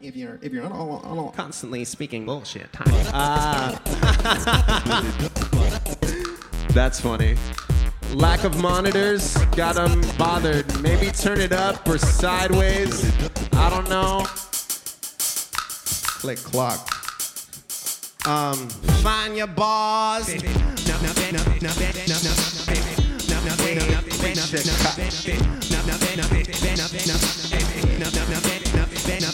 if you're if you're on all, on all Constantly speaking bullshit. Uh, that's funny. Lack of monitors got them bothered. Maybe turn it up or sideways. I don't know. Click clock. Um, find your bars.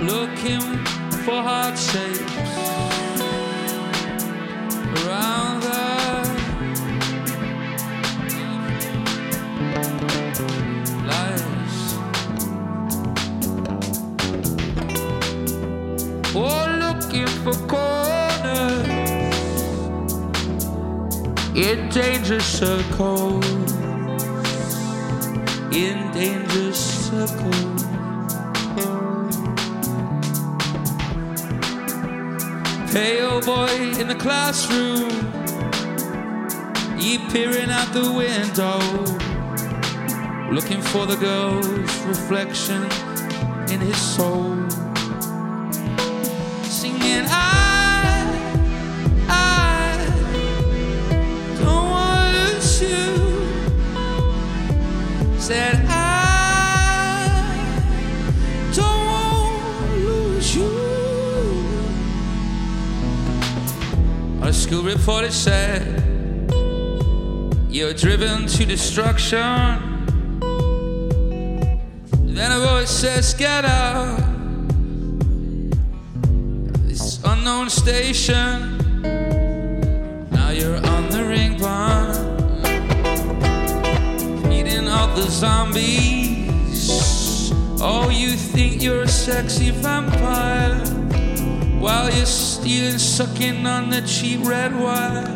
looking for heart shapes around the lights or looking for corners in dangerous circles, in danger circles. Pale boy in the classroom, he peering out the window, looking for the girl's reflection in his soul school report it said you're driven to destruction. Then a voice says, Get out this unknown station. Now you're on the ring feeding off the zombies. Oh, you think you're a sexy vampire while you're stealing, sucking on the cheap red wine.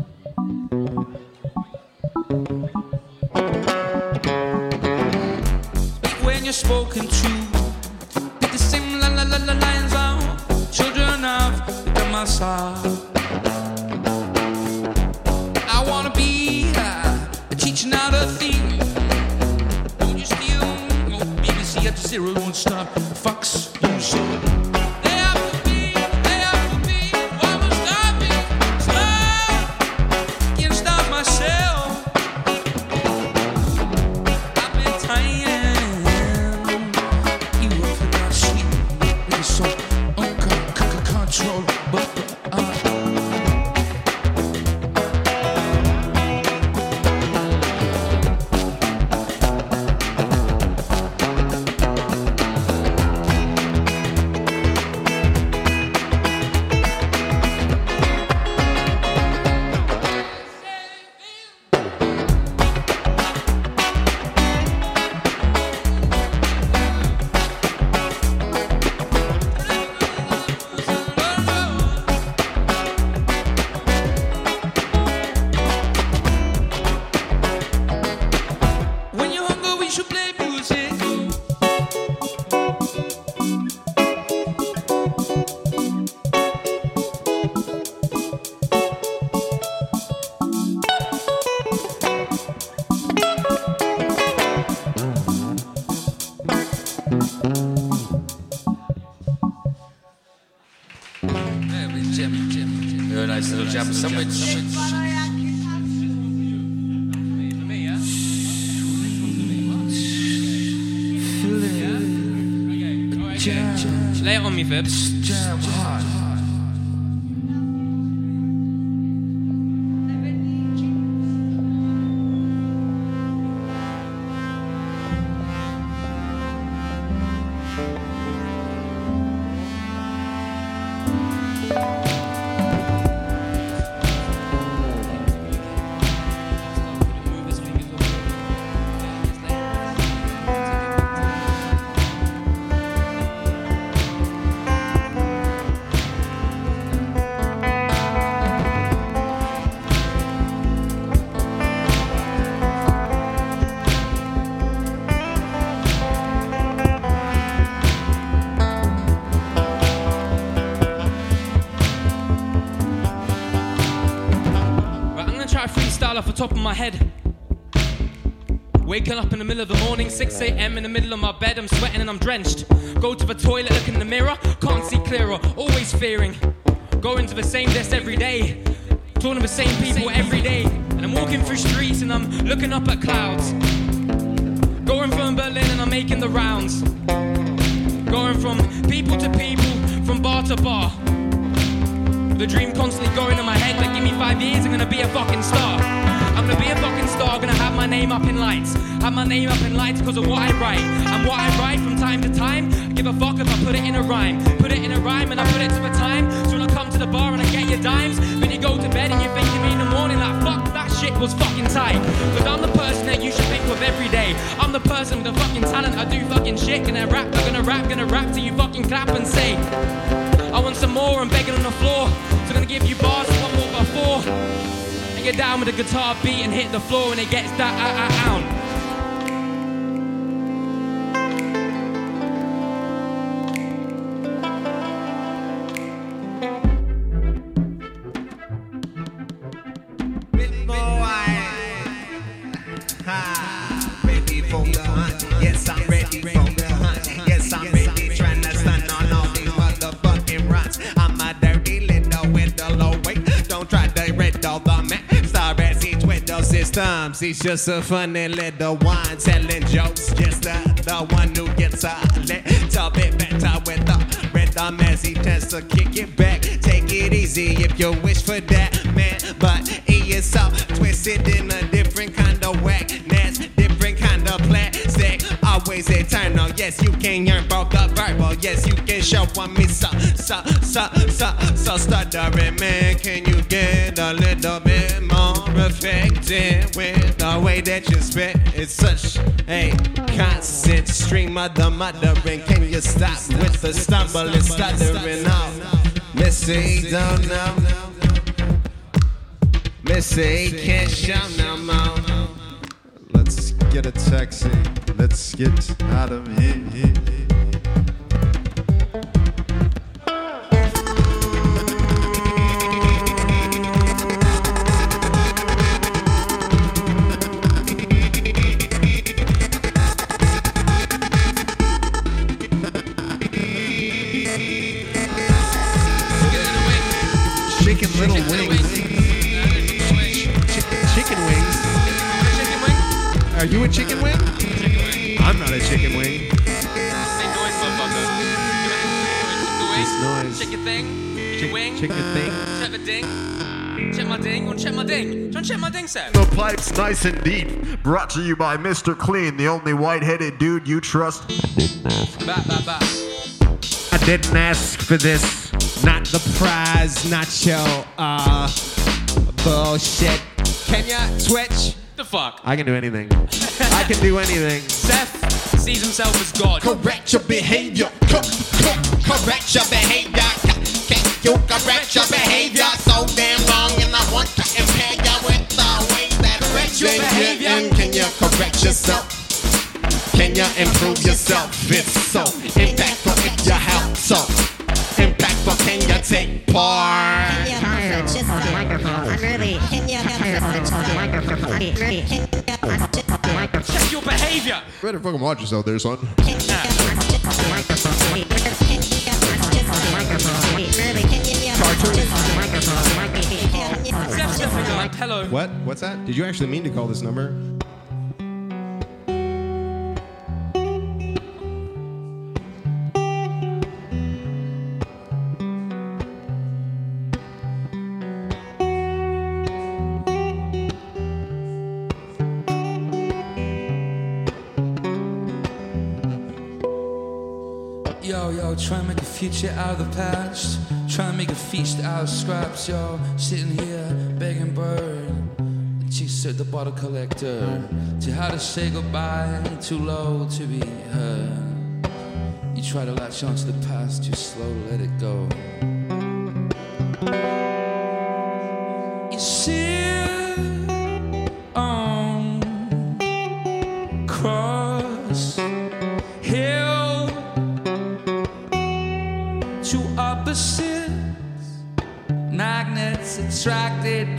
nice little jab sandwich. Lay it on me, Fibs. Top of my head. Waking up in the middle of the morning, 6 a.m. in the middle of my bed, I'm sweating and I'm drenched. Go to the toilet, look in the mirror, can't see clearer, always fearing. Going to the same desk every day, talking to the same people every day. And I'm walking through streets and I'm looking up at clouds. Going from Berlin and I'm making the rounds. Going from people to people, from bar to bar. The dream constantly going in my head, like give me five years, I'm gonna be a fucking star. Gonna be a fucking star, gonna have my name up in lights. Have my name up in lights because of what I write. And what I write from time to time, I give a fuck if I put it in a rhyme. Put it in a rhyme and I put it to a time. So when I come to the bar and I get your dimes, then you go to bed and you think of me in the morning like fuck that shit was fucking tight. Cause I'm the person that you should think of every day. I'm the person with the fucking talent, I do fucking shit. Gonna rap, I'm gonna rap, gonna rap till you fucking clap and say. I want some more, I'm begging on the floor. So I'm gonna give you bars, one more by four. Get down with the guitar beat and hit the floor and it gets that ah, ah, ah, out, thumbs. He's just a funny little one telling jokes. Just the, the one who gets a little bit better with the rhythm as he tends to kick it back. Take it easy if you wish for that, man. But he is so twisted in a different kind of whackness, different kind of plastic. Always eternal. Yes, you can yearn both the verbal. Yes, you can show on me so, so, so, so, so stuttering, man. Can you get a little bit more affected with the way that you spit? It's such a constant stream of the muttering. Can you stop with the stumbling, stuttering out? Missy, don't know. Missy, can't show no more. Let's get a taxi. Let's get out of here. Check your thing. Check your wing. Chicken thing. Check the ding. Check my ding. Want to check my ding? Do you want to check my ding, Sam? The pipe's nice and deep. Brought to you by Mr. Clean, the only white-headed dude you trust. Back, back, back. I didn't ask for this. Not the prize, not your uh bullshit. Can ya twitch? The fuck? I can do anything. I can do anything. Seth sees himself as God. Correct your behavior. Co- co- correct your behavior. Can you correct your behavior? So damn wrong, and I want to impair you with the way that correct your behavior. And can you correct yourself? Can you improve yourself? If so, impactful if you help so. Impactful, can you take part? Can you help us just I'm really. Can you help us just I'm really. Can you help us Check your behavior. Better fucking watch yourself there, son. Can Hello. What? What's that? Did you actually mean to call this number? Try and make a future out of the past. Try and make a feast out of scraps, yo. Sitting here begging bird. She said the bottle collector. To how to say goodbye, too low to be heard. You try to latch onto the past, too slow to let it go.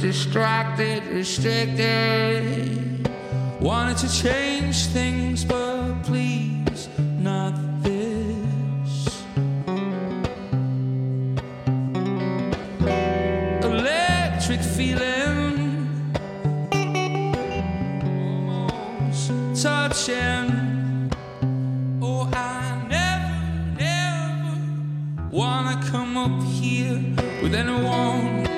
Distracted restricted. Wanted to change things but please not this. Electric feeling. Almost touching. Oh i never never wanna come up here with anyone